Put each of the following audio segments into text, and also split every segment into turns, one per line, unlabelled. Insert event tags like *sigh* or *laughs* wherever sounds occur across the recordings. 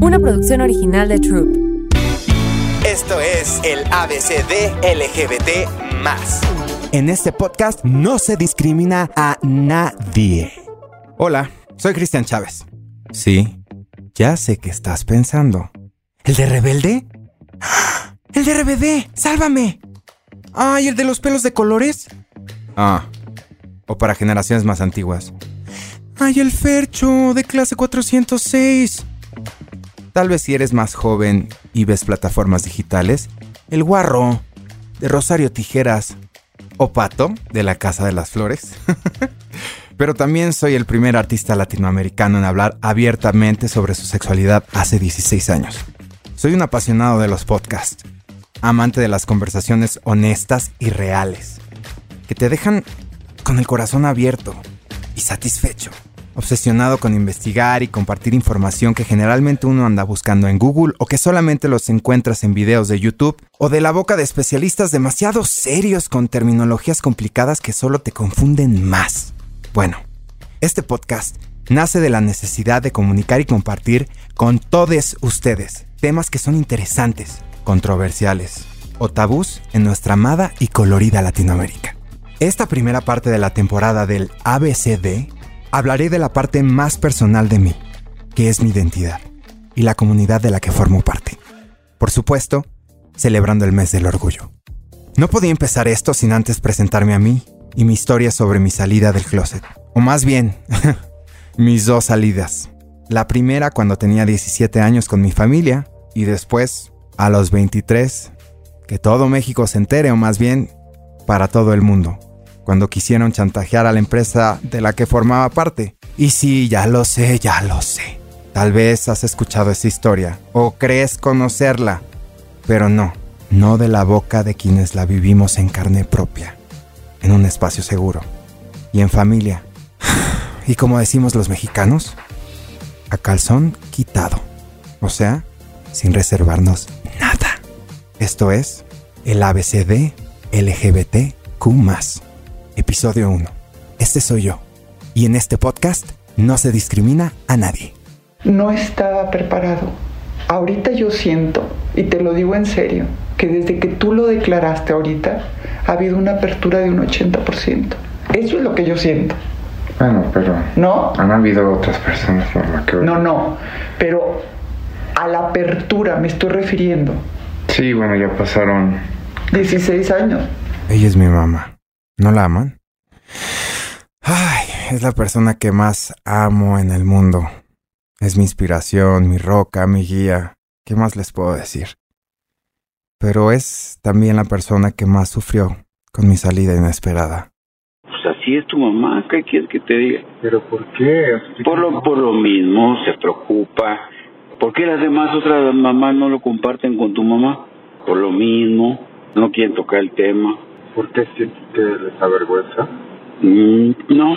una producción original de Troop.
Esto es el ABCD LGBT más.
En este podcast no se discrimina a nadie. Hola, soy Cristian Chávez. Sí, ya sé que estás pensando. ¿El de rebelde? *gasps* ¡El de RBD! ¡Sálvame! ¡Ay, el de los pelos de colores! Ah, o para generaciones más antiguas. ¡Ay, el Fercho de clase 406! Tal vez si eres más joven y ves plataformas digitales, el Guarro de Rosario Tijeras o Pato de la Casa de las Flores. *laughs* Pero también soy el primer artista latinoamericano en hablar abiertamente sobre su sexualidad hace 16 años. Soy un apasionado de los podcasts, amante de las conversaciones honestas y reales, que te dejan con el corazón abierto y satisfecho, obsesionado con investigar y compartir información que generalmente uno anda buscando en Google o que solamente los encuentras en videos de YouTube o de la boca de especialistas demasiado serios con terminologías complicadas que solo te confunden más. Bueno, este podcast nace de la necesidad de comunicar y compartir con todos ustedes temas que son interesantes, controversiales o tabús en nuestra amada y colorida Latinoamérica. Esta primera parte de la temporada del ABCD hablaré de la parte más personal de mí, que es mi identidad y la comunidad de la que formo parte. Por supuesto, celebrando el mes del orgullo. No podía empezar esto sin antes presentarme a mí y mi historia sobre mi salida del closet. O más bien, *laughs* mis dos salidas. La primera cuando tenía 17 años con mi familia y después, a los 23, que todo México se entere o más bien para todo el mundo, cuando quisieron chantajear a la empresa de la que formaba parte. Y sí, ya lo sé, ya lo sé. Tal vez has escuchado esa historia o crees conocerla, pero no, no de la boca de quienes la vivimos en carne propia, en un espacio seguro y en familia. *sighs* Y como decimos los mexicanos, a calzón quitado. O sea, sin reservarnos nada. Esto es el ABCD LGBTQ. Episodio 1. Este soy yo. Y en este podcast no se discrimina a nadie.
No estaba preparado. Ahorita yo siento, y te lo digo en serio, que desde que tú lo declaraste ahorita, ha habido una apertura de un 80%. Eso es lo que yo siento.
Bueno, pero.
¿No?
Han habido otras personas, mamá, que.
No, no. Pero a la apertura me estoy refiriendo.
Sí, bueno, ya pasaron.
16 años.
Ella es mi mamá. ¿No la aman? Ay, es la persona que más amo en el mundo. Es mi inspiración, mi roca, mi guía. ¿Qué más les puedo decir? Pero es también la persona que más sufrió con mi salida inesperada.
Pues así es tu mamá, ¿qué quieres que te diga?
¿Pero por qué?
Por lo, por lo mismo, se preocupa. ¿Por qué las demás otras mamás no lo comparten con tu mamá? Por lo mismo, no quieren tocar el tema.
¿Por qué sientes que les avergüenza?
Mm, no,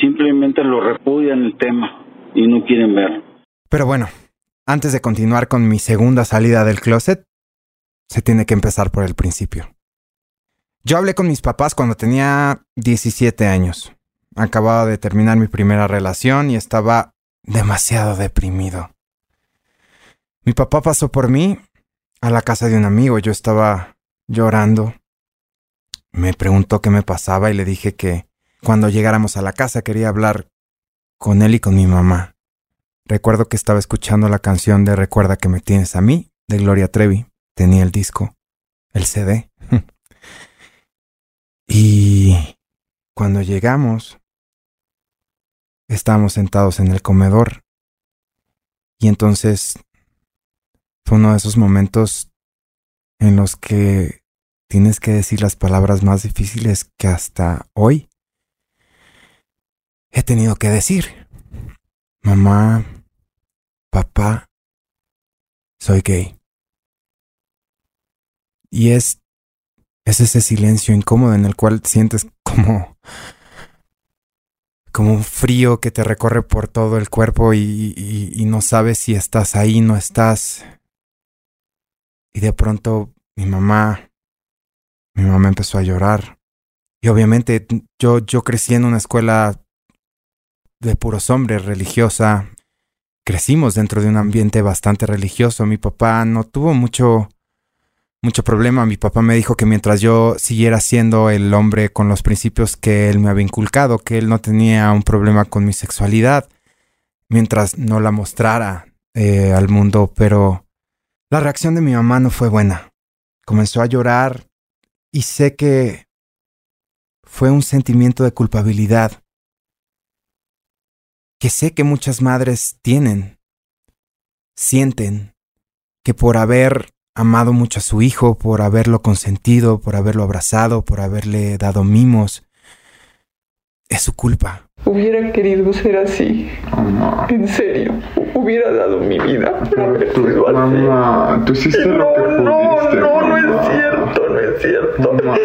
simplemente lo repudian el tema y no quieren ver.
Pero bueno, antes de continuar con mi segunda salida del closet, se tiene que empezar por el principio. Yo hablé con mis papás cuando tenía 17 años. Acababa de terminar mi primera relación y estaba demasiado deprimido. Mi papá pasó por mí a la casa de un amigo. Yo estaba llorando. Me preguntó qué me pasaba y le dije que cuando llegáramos a la casa quería hablar con él y con mi mamá. Recuerdo que estaba escuchando la canción de Recuerda que me tienes a mí, de Gloria Trevi. Tenía el disco, el CD. *laughs* y cuando llegamos, estábamos sentados en el comedor. Y entonces fue uno de esos momentos en los que tienes que decir las palabras más difíciles que hasta hoy he tenido que decir. Mamá, papá, soy gay. Y es, es ese silencio incómodo en el cual sientes como, como un frío que te recorre por todo el cuerpo y, y, y no sabes si estás ahí, no estás. Y de pronto mi mamá, mamá empezó a llorar. Y obviamente yo, yo crecí en una escuela de puros hombres, religiosa, crecimos dentro de un ambiente bastante religioso. Mi papá no tuvo mucho mucho problema. Mi papá me dijo que mientras yo siguiera siendo el hombre con los principios que él me había inculcado, que él no tenía un problema con mi sexualidad, mientras no la mostrara eh, al mundo, pero la reacción de mi mamá no fue buena. Comenzó a llorar y sé que fue un sentimiento de culpabilidad que sé que muchas madres tienen, sienten que por haber amado mucho a su hijo, por haberlo consentido, por haberlo abrazado, por haberle dado mimos. Es su culpa.
Hubiera querido ser así.
Mamá.
En serio. Hubiera dado mi vida por haber
Tú,
sido así.
mamá, tú hiciste
No,
lo que pudiste.
no, no, no
mamá.
es cierto, no es cierto.
Mamá.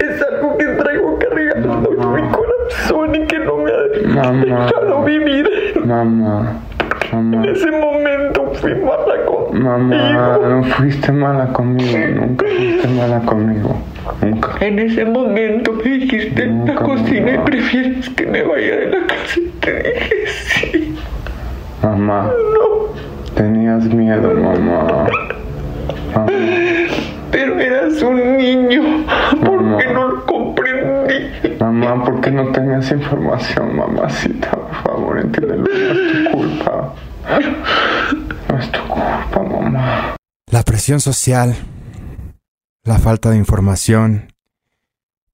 Es algo que traigo cargando en mi corazón y que no me ha dejado vivir.
Mamá, mamá,
En ese momento fui mala conmigo.
mamá, no fuiste mala conmigo, nunca fuiste mala conmigo, nunca.
En ese momento me dijiste en la cocina y prefieres que me vaya de la casa. Y te dije sí.
Mamá,
No,
tenías miedo, mamá. Mamá,
pero eras un niño. ¿Por
Mamá.
qué no lo?
Mamá, ¿por qué no tenías información, mamacita? Por favor, entiéndelo, no es tu culpa. No es tu culpa, mamá.
La presión social, la falta de información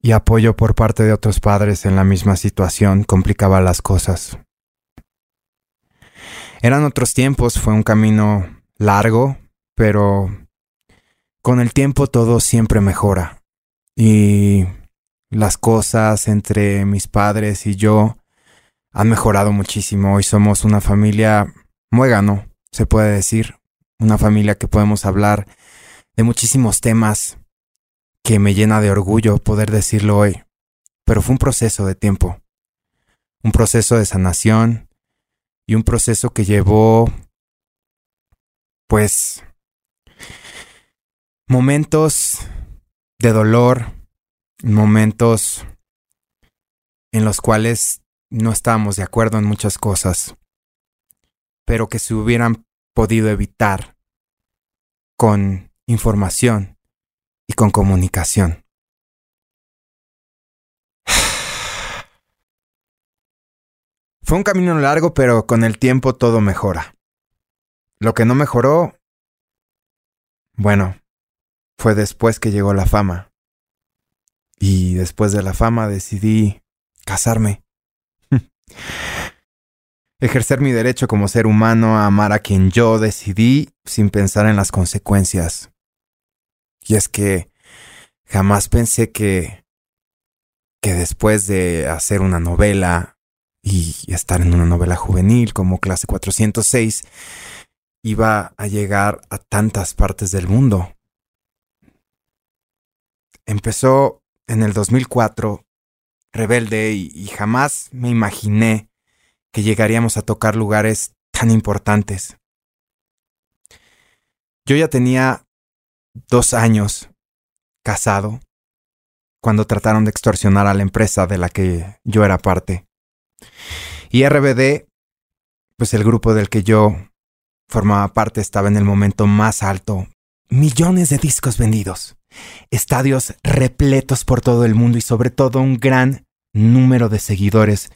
y apoyo por parte de otros padres en la misma situación complicaba las cosas. Eran otros tiempos, fue un camino largo, pero con el tiempo todo siempre mejora. Y las cosas entre mis padres y yo han mejorado muchísimo. Hoy somos una familia muégano, se puede decir. Una familia que podemos hablar de muchísimos temas que me llena de orgullo poder decirlo hoy. Pero fue un proceso de tiempo. Un proceso de sanación y un proceso que llevó, pues, momentos de dolor, momentos en los cuales no estábamos de acuerdo en muchas cosas, pero que se hubieran podido evitar con información y con comunicación. *sighs* Fue un camino largo, pero con el tiempo todo mejora. Lo que no mejoró, bueno, fue después que llegó la fama. Y después de la fama decidí casarme. *laughs* Ejercer mi derecho como ser humano a amar a quien yo decidí sin pensar en las consecuencias. Y es que jamás pensé que que después de hacer una novela y estar en una novela juvenil como Clase 406 iba a llegar a tantas partes del mundo. Empezó en el 2004 rebelde y, y jamás me imaginé que llegaríamos a tocar lugares tan importantes. Yo ya tenía dos años casado cuando trataron de extorsionar a la empresa de la que yo era parte. Y RBD, pues el grupo del que yo formaba parte estaba en el momento más alto. Millones de discos vendidos, estadios repletos por todo el mundo y sobre todo un gran número de seguidores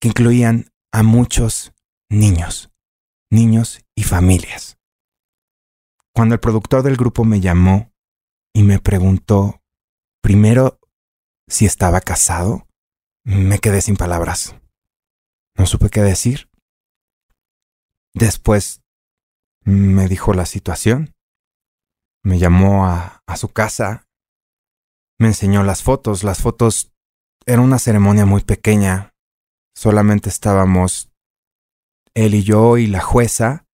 que incluían a muchos niños, niños y familias. Cuando el productor del grupo me llamó y me preguntó primero si estaba casado, me quedé sin palabras. No supe qué decir. Después me dijo la situación. Me llamó a, a su casa. Me enseñó las fotos. Las fotos era una ceremonia muy pequeña. Solamente estábamos él y yo y la jueza.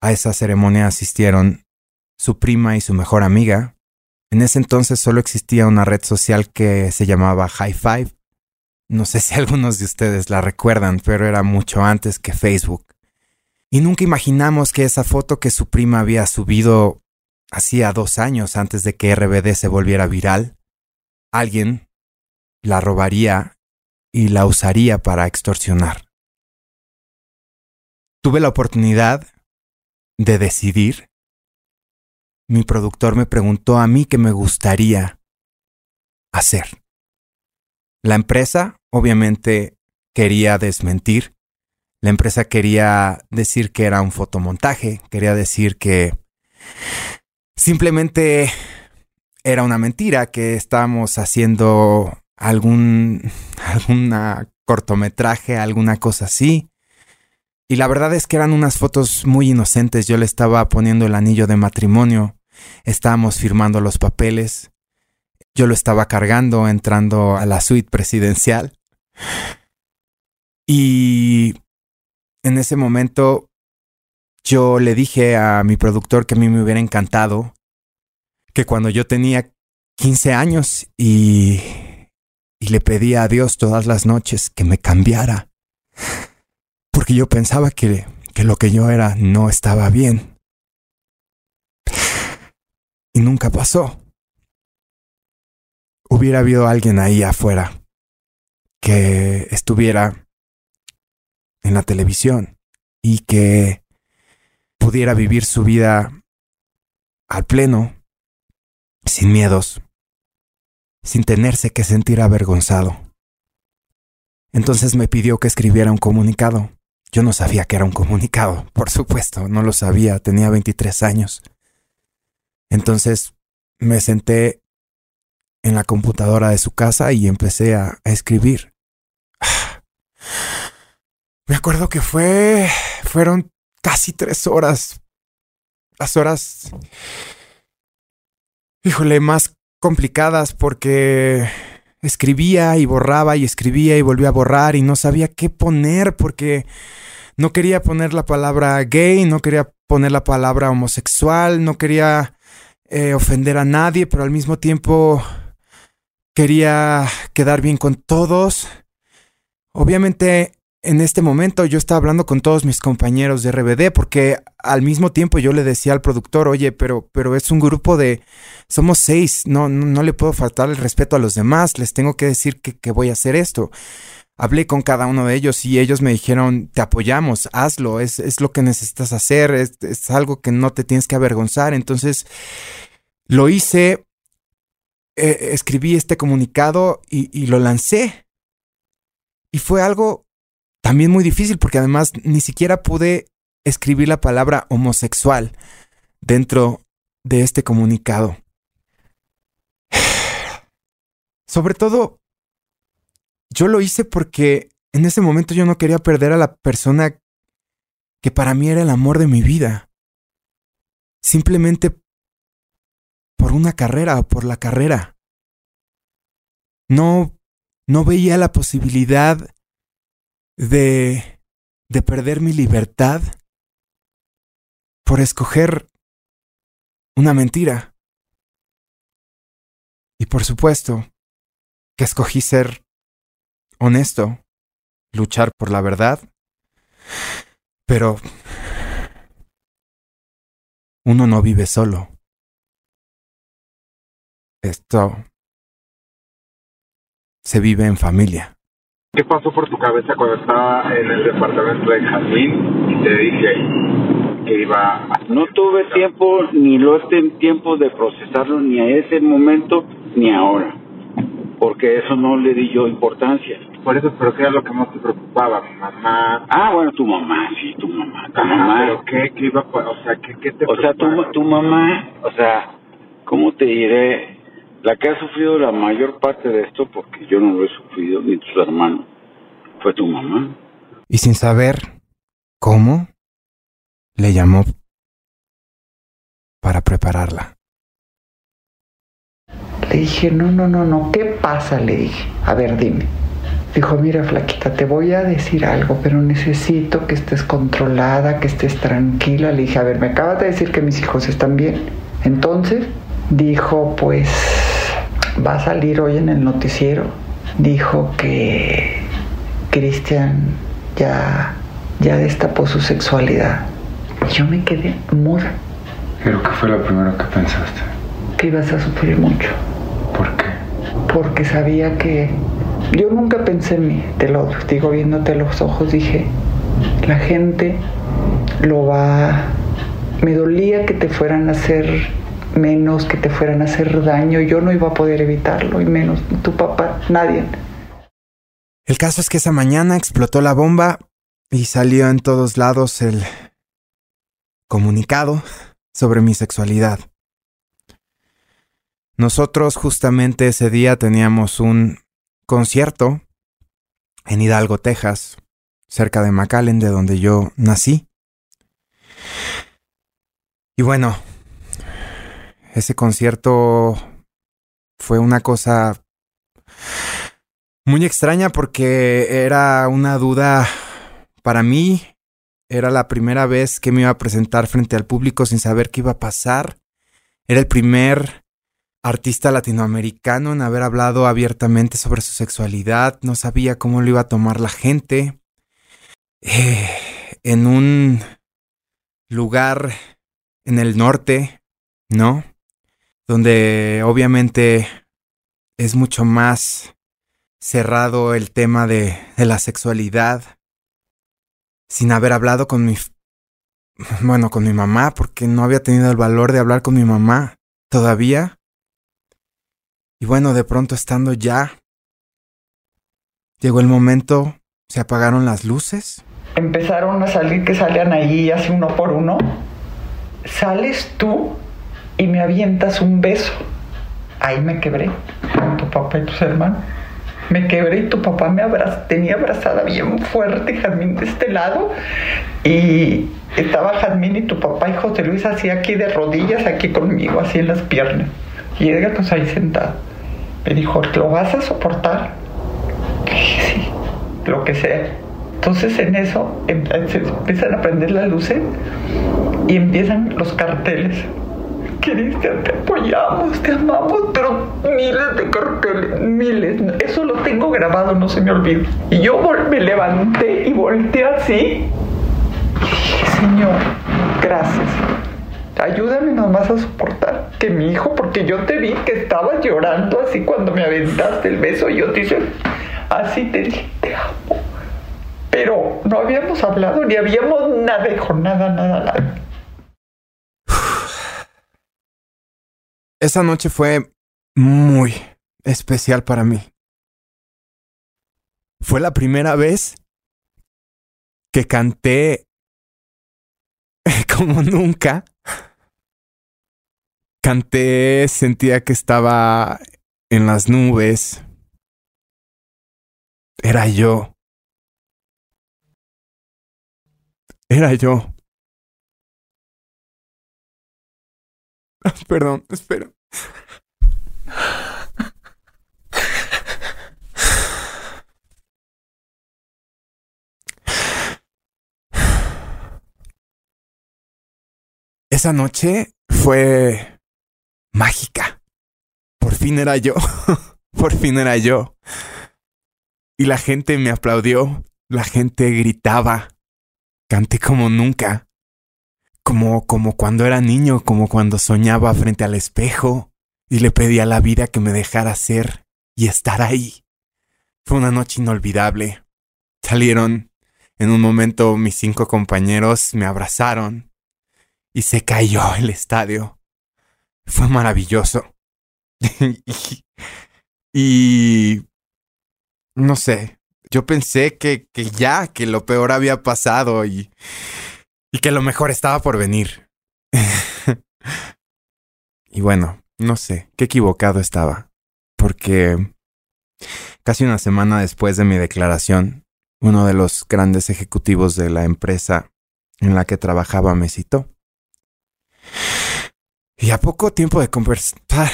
A esa ceremonia asistieron su prima y su mejor amiga. En ese entonces solo existía una red social que se llamaba High Five. No sé si *laughs* algunos de ustedes la recuerdan, pero era mucho antes que Facebook. Y nunca imaginamos que esa foto que su prima había subido hacía dos años antes de que RBD se volviera viral, alguien la robaría y la usaría para extorsionar. tuve la oportunidad de decidir, mi productor me preguntó a mí qué me gustaría hacer. La empresa obviamente quería desmentir. La empresa quería decir que era un fotomontaje, quería decir que simplemente era una mentira, que estábamos haciendo algún *laughs* alguna cortometraje, alguna cosa así. Y la verdad es que eran unas fotos muy inocentes. Yo le estaba poniendo el anillo de matrimonio, estábamos firmando los papeles, yo lo estaba cargando entrando a la suite presidencial. Y en ese momento yo le dije a mi productor que a mí me hubiera encantado que cuando yo tenía 15 años y y le pedía a Dios todas las noches que me cambiara, porque yo pensaba que, que lo que yo era no estaba bien. Y nunca pasó. Hubiera habido alguien ahí afuera que estuviera en la televisión y que pudiera vivir su vida al pleno, sin miedos, sin tenerse que sentir avergonzado. Entonces me pidió que escribiera un comunicado. Yo no sabía que era un comunicado, por supuesto, no lo sabía, tenía 23 años. Entonces me senté en la computadora de su casa y empecé a, escribir. Me acuerdo que fue... fueron casi tres horas. Las horas... Híjole, más complicadas porque escribía y borraba y escribía y volvía a borrar y no sabía qué poner porque no quería poner la palabra gay, no quería poner la palabra homosexual, no quería eh, ofender a nadie, pero al mismo tiempo quería quedar bien con todos. Obviamente en este momento yo estaba hablando con todos mis compañeros de RBD porque al mismo tiempo yo le decía al productor, oye, pero, pero es un grupo de, somos seis, no, no, le puedo faltar el respeto a los demás, les tengo que decir que, que voy a hacer esto. Hablé con cada uno de ellos y ellos me dijeron, te apoyamos, hazlo, es, es lo que necesitas hacer, es, es algo que no te tienes que avergonzar. Entonces, lo hice, eh, escribí este comunicado y, y lo lancé. Y fue algo también muy difícil porque además ni siquiera pude escribir la palabra homosexual dentro de este comunicado. *sighs* Sobre todo, yo lo hice porque en ese momento yo no quería perder a la persona que para mí era el amor de mi vida. Simplemente por una carrera o por la carrera. No, no veía la posibilidad de, de perder mi libertad por escoger una mentira. Y por supuesto que escogí ser honesto, luchar por la verdad, pero uno no vive solo. Esto se vive en familia.
¿Qué pasó por tu cabeza cuando estaba en el departamento de Jazmín y te dije que iba a...
No tuve tiempo, ni lo este tiempo de procesarlo, ni a ese momento, ni ahora. Porque eso no le di yo importancia.
Por eso, pero ¿qué era lo que más te preocupaba? Mi mamá...
Ah, bueno, tu mamá, sí, tu mamá. Tu
Ajá,
mamá.
pero ¿qué, qué iba a... O sea, ¿qué, qué te
O sea, tu, tu mamá, o sea, ¿cómo te diré? La que ha sufrido la mayor parte de esto, porque yo no lo he sufrido, ni tus hermanos, fue tu mamá.
Y sin saber cómo, le llamó para prepararla.
Le dije, no, no, no, no, ¿qué pasa? Le dije, a ver, dime. Dijo, mira, flaquita, te voy a decir algo, pero necesito que estés controlada, que estés tranquila. Le dije, a ver, me acabas de decir que mis hijos están bien. Entonces, dijo, pues, va a salir hoy en el noticiero. Dijo que Cristian ya, ya destapó su sexualidad. Y yo me quedé muda,
¿Pero qué fue lo primero que pensaste?
que ibas a sufrir mucho.
¿Por qué?
porque sabía que yo nunca pensé en mí, te lo digo viéndote a los ojos, dije, la gente lo va... Me dolía que te fueran a hacer menos, que te fueran a hacer daño. Yo no iba a poder evitarlo, y menos tu papá, nadie.
El caso es que esa mañana explotó la bomba y salió en todos lados el comunicado sobre mi sexualidad. Nosotros justamente ese día teníamos un concierto en Hidalgo, Texas, cerca de McAllen, de donde yo nací. Y bueno, ese concierto fue una cosa muy extraña porque era una duda para mí. Era la primera vez que me iba a presentar frente al público sin saber qué iba a pasar. Era el primer artista latinoamericano en haber hablado abiertamente sobre su sexualidad. No sabía cómo lo iba a tomar la gente. Eh, en un lugar en el norte, ¿no? Donde obviamente es mucho más cerrado el tema de, de la sexualidad. Sin haber hablado con mi... Bueno, con mi mamá, porque no había tenido el valor de hablar con mi mamá todavía. Y bueno, de pronto estando ya, llegó el momento, se apagaron las luces.
Empezaron a salir que salían ahí así uno por uno. Sales tú y me avientas un beso. Ahí me quebré con tu papá y tus hermanos. Me quebré y tu papá me abrazó, tenía abrazada bien fuerte Jazmín de este lado y estaba Jazmín y tu papá y José Luis así aquí de rodillas, aquí conmigo, así en las piernas. Y Edgar pues ahí sentado. Me dijo, ¿lo vas a soportar? dije, sí, lo que sea. Entonces en eso em, empiezan a prender las luces y empiezan los carteles. Cristian, te apoyamos, te amamos, pero miles de carteles, miles. Eso lo tengo grabado, no se me olvida. Y yo me levanté y volteé así. Y dije, Señor, gracias. Ayúdame nomás a soportar que mi hijo, porque yo te vi que estabas llorando así cuando me aventaste el beso y yo te dije, así te dije, te amo. Pero no habíamos hablado ni habíamos nada, hijo, nada, nada, nada.
Esa noche fue muy especial para mí. Fue la primera vez que canté *laughs* como nunca. Canté, sentía que estaba en las nubes. Era yo. Era yo. *laughs* Perdón, espera. Esa noche fue mágica. Por fin era yo. *laughs* Por fin era yo. Y la gente me aplaudió. La gente gritaba. Canté como nunca. Como, como cuando era niño, como cuando soñaba frente al espejo y le pedía a la vida que me dejara ser y estar ahí. Fue una noche inolvidable. Salieron en un momento mis cinco compañeros, me abrazaron y se cayó el estadio. Fue maravilloso. *laughs* y, no sé, yo pensé que, que ya, que lo peor había pasado y, y que lo mejor estaba por venir. *laughs* y bueno, no sé, qué equivocado estaba. Porque casi una semana después de mi declaración, uno de los grandes ejecutivos de la empresa en la que trabajaba me citó. Y a poco tiempo de conversar...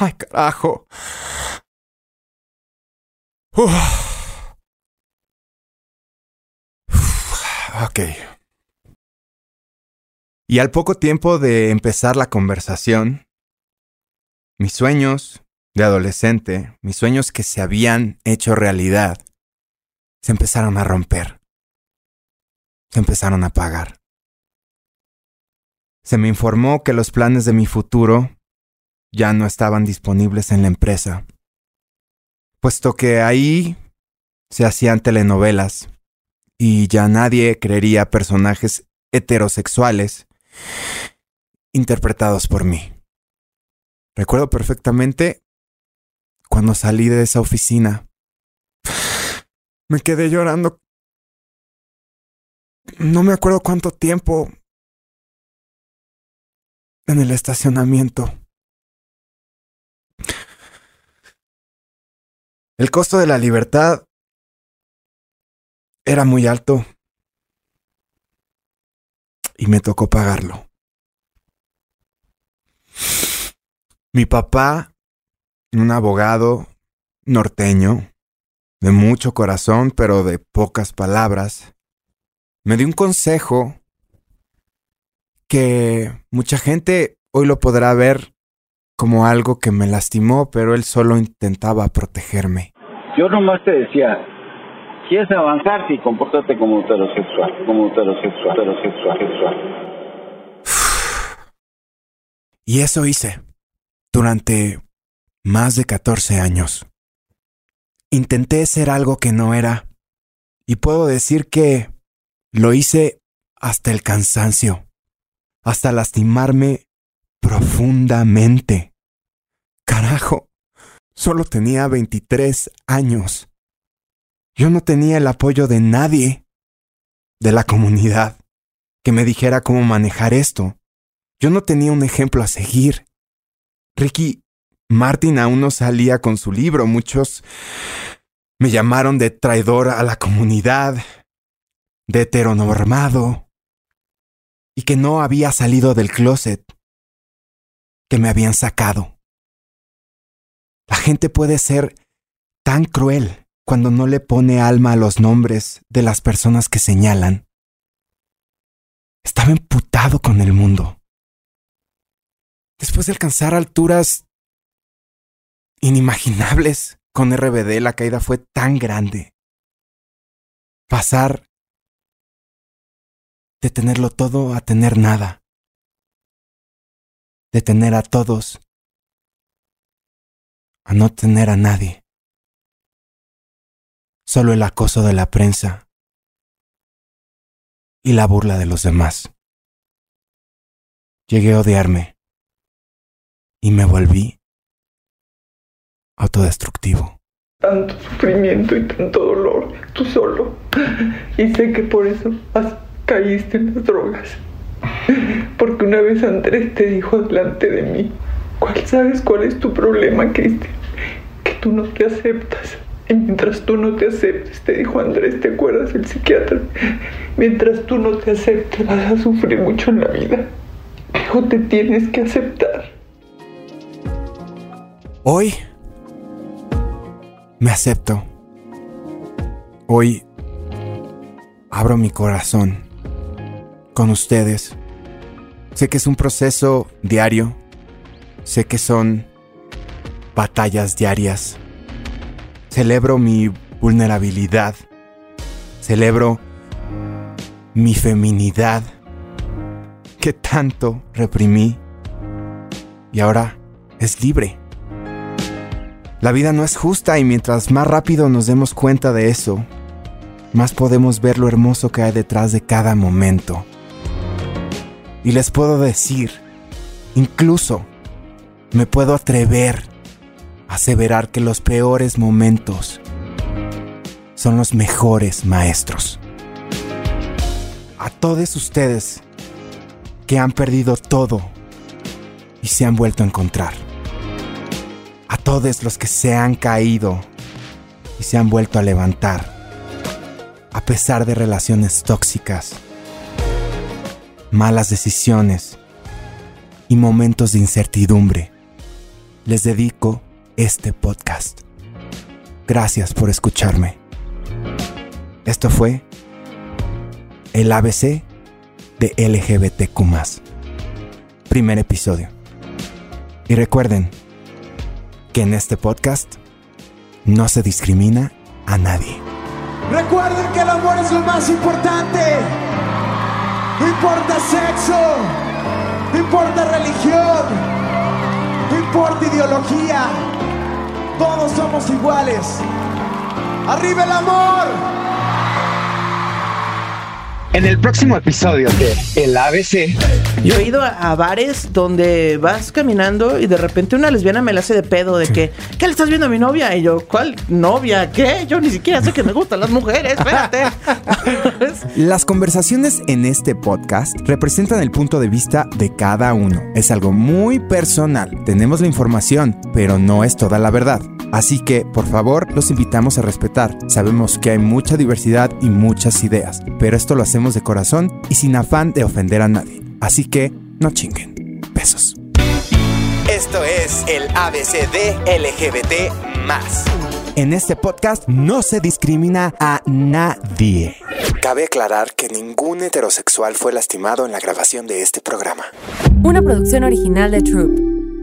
Ay, carajo. Uf. Y al poco tiempo de empezar la conversación, mis sueños de adolescente, mis sueños que se habían hecho realidad, se empezaron a romper. Se empezaron a apagar. Se me informó que los planes de mi futuro ya no estaban disponibles en la empresa, puesto que ahí se hacían telenovelas y ya nadie creería personajes heterosexuales interpretados por mí. Recuerdo perfectamente cuando salí de esa oficina. Me quedé llorando. No me acuerdo cuánto tiempo en el estacionamiento. El costo de la libertad era muy alto y me tocó pagarlo. Mi papá, un abogado norteño, de mucho corazón, pero de pocas palabras, me dio un consejo que mucha gente hoy lo podrá ver como algo que me lastimó, pero él solo intentaba protegerme.
Yo nomás te decía, quieres avanzar, sí, compórtate como heterosexual, como heterosexual, heterosexual, sexual. *sighs*
Y eso hice durante más de 14 años. Intenté ser algo que no era, y puedo decir que lo hice hasta el cansancio, hasta lastimarme profundamente. Carajo, solo tenía 23 años. Yo no tenía el apoyo de nadie, de la comunidad, que me dijera cómo manejar esto. Yo no tenía un ejemplo a seguir. Ricky Martin aún no salía con su libro. Muchos me llamaron de traidor a la comunidad, de heteronormado, y que no había salido del closet, que me habían sacado. La gente puede ser tan cruel cuando no le pone alma a los nombres de las personas que señalan. Estaba emputado con el mundo. Después de alcanzar alturas inimaginables con RBD, la caída fue tan grande. Pasar de tenerlo todo a tener nada. De tener a todos a no tener a nadie. Solo el acoso de la prensa y la burla de los demás. Llegué a odiarme y me volví autodestructivo.
Tanto sufrimiento y tanto dolor, tú solo. Y sé que por eso caíste en las drogas. Porque una vez Andrés te dijo delante de mí, ¿cuál sabes cuál es tu problema, Cristian? Que tú no te aceptas. Y mientras tú no te aceptes, te dijo Andrés, ¿te acuerdas el psiquiatra? Mientras tú no te aceptes, vas a sufrir mucho en la vida. Dijo, te tienes que aceptar.
Hoy me acepto. Hoy abro mi corazón con ustedes. Sé que es un proceso diario. Sé que son batallas diarias. Celebro mi vulnerabilidad. Celebro mi feminidad que tanto reprimí y ahora es libre. La vida no es justa y mientras más rápido nos demos cuenta de eso, más podemos ver lo hermoso que hay detrás de cada momento. Y les puedo decir, incluso me puedo atrever aseverar que los peores momentos son los mejores maestros. A todos ustedes que han perdido todo y se han vuelto a encontrar a todos los que se han caído y se han vuelto a levantar, a pesar de relaciones tóxicas, malas decisiones y momentos de incertidumbre. Les dedico este podcast. Gracias por escucharme. Esto fue el ABC de LGBTQ. Primer episodio. Y recuerden, que en este podcast no se discrimina a nadie.
Recuerden que el amor es lo más importante. No importa sexo, no importa religión, no importa ideología. Todos somos iguales. ¡Arriba el amor!
En el próximo episodio de El ABC.
Yo he ido a, a bares donde vas caminando y de repente una lesbiana me la hace de pedo de que, ¿qué le estás viendo a mi novia? Y yo, ¿cuál novia? ¿Qué? Yo ni siquiera sé que me gustan las mujeres, espérate. *laughs*
Las conversaciones en este podcast representan el punto de vista de cada uno. Es algo muy personal. Tenemos la información, pero no es toda la verdad. Así que, por favor, los invitamos a respetar. Sabemos que hay mucha diversidad y muchas ideas, pero esto lo hacemos de corazón y sin afán de ofender a nadie. Así que, no chinguen. Besos.
Esto es el ABC de LGBT más.
En este podcast no se discrimina a nadie.
Cabe aclarar que ningún heterosexual fue lastimado en la grabación de este programa.
Una producción original de Troop.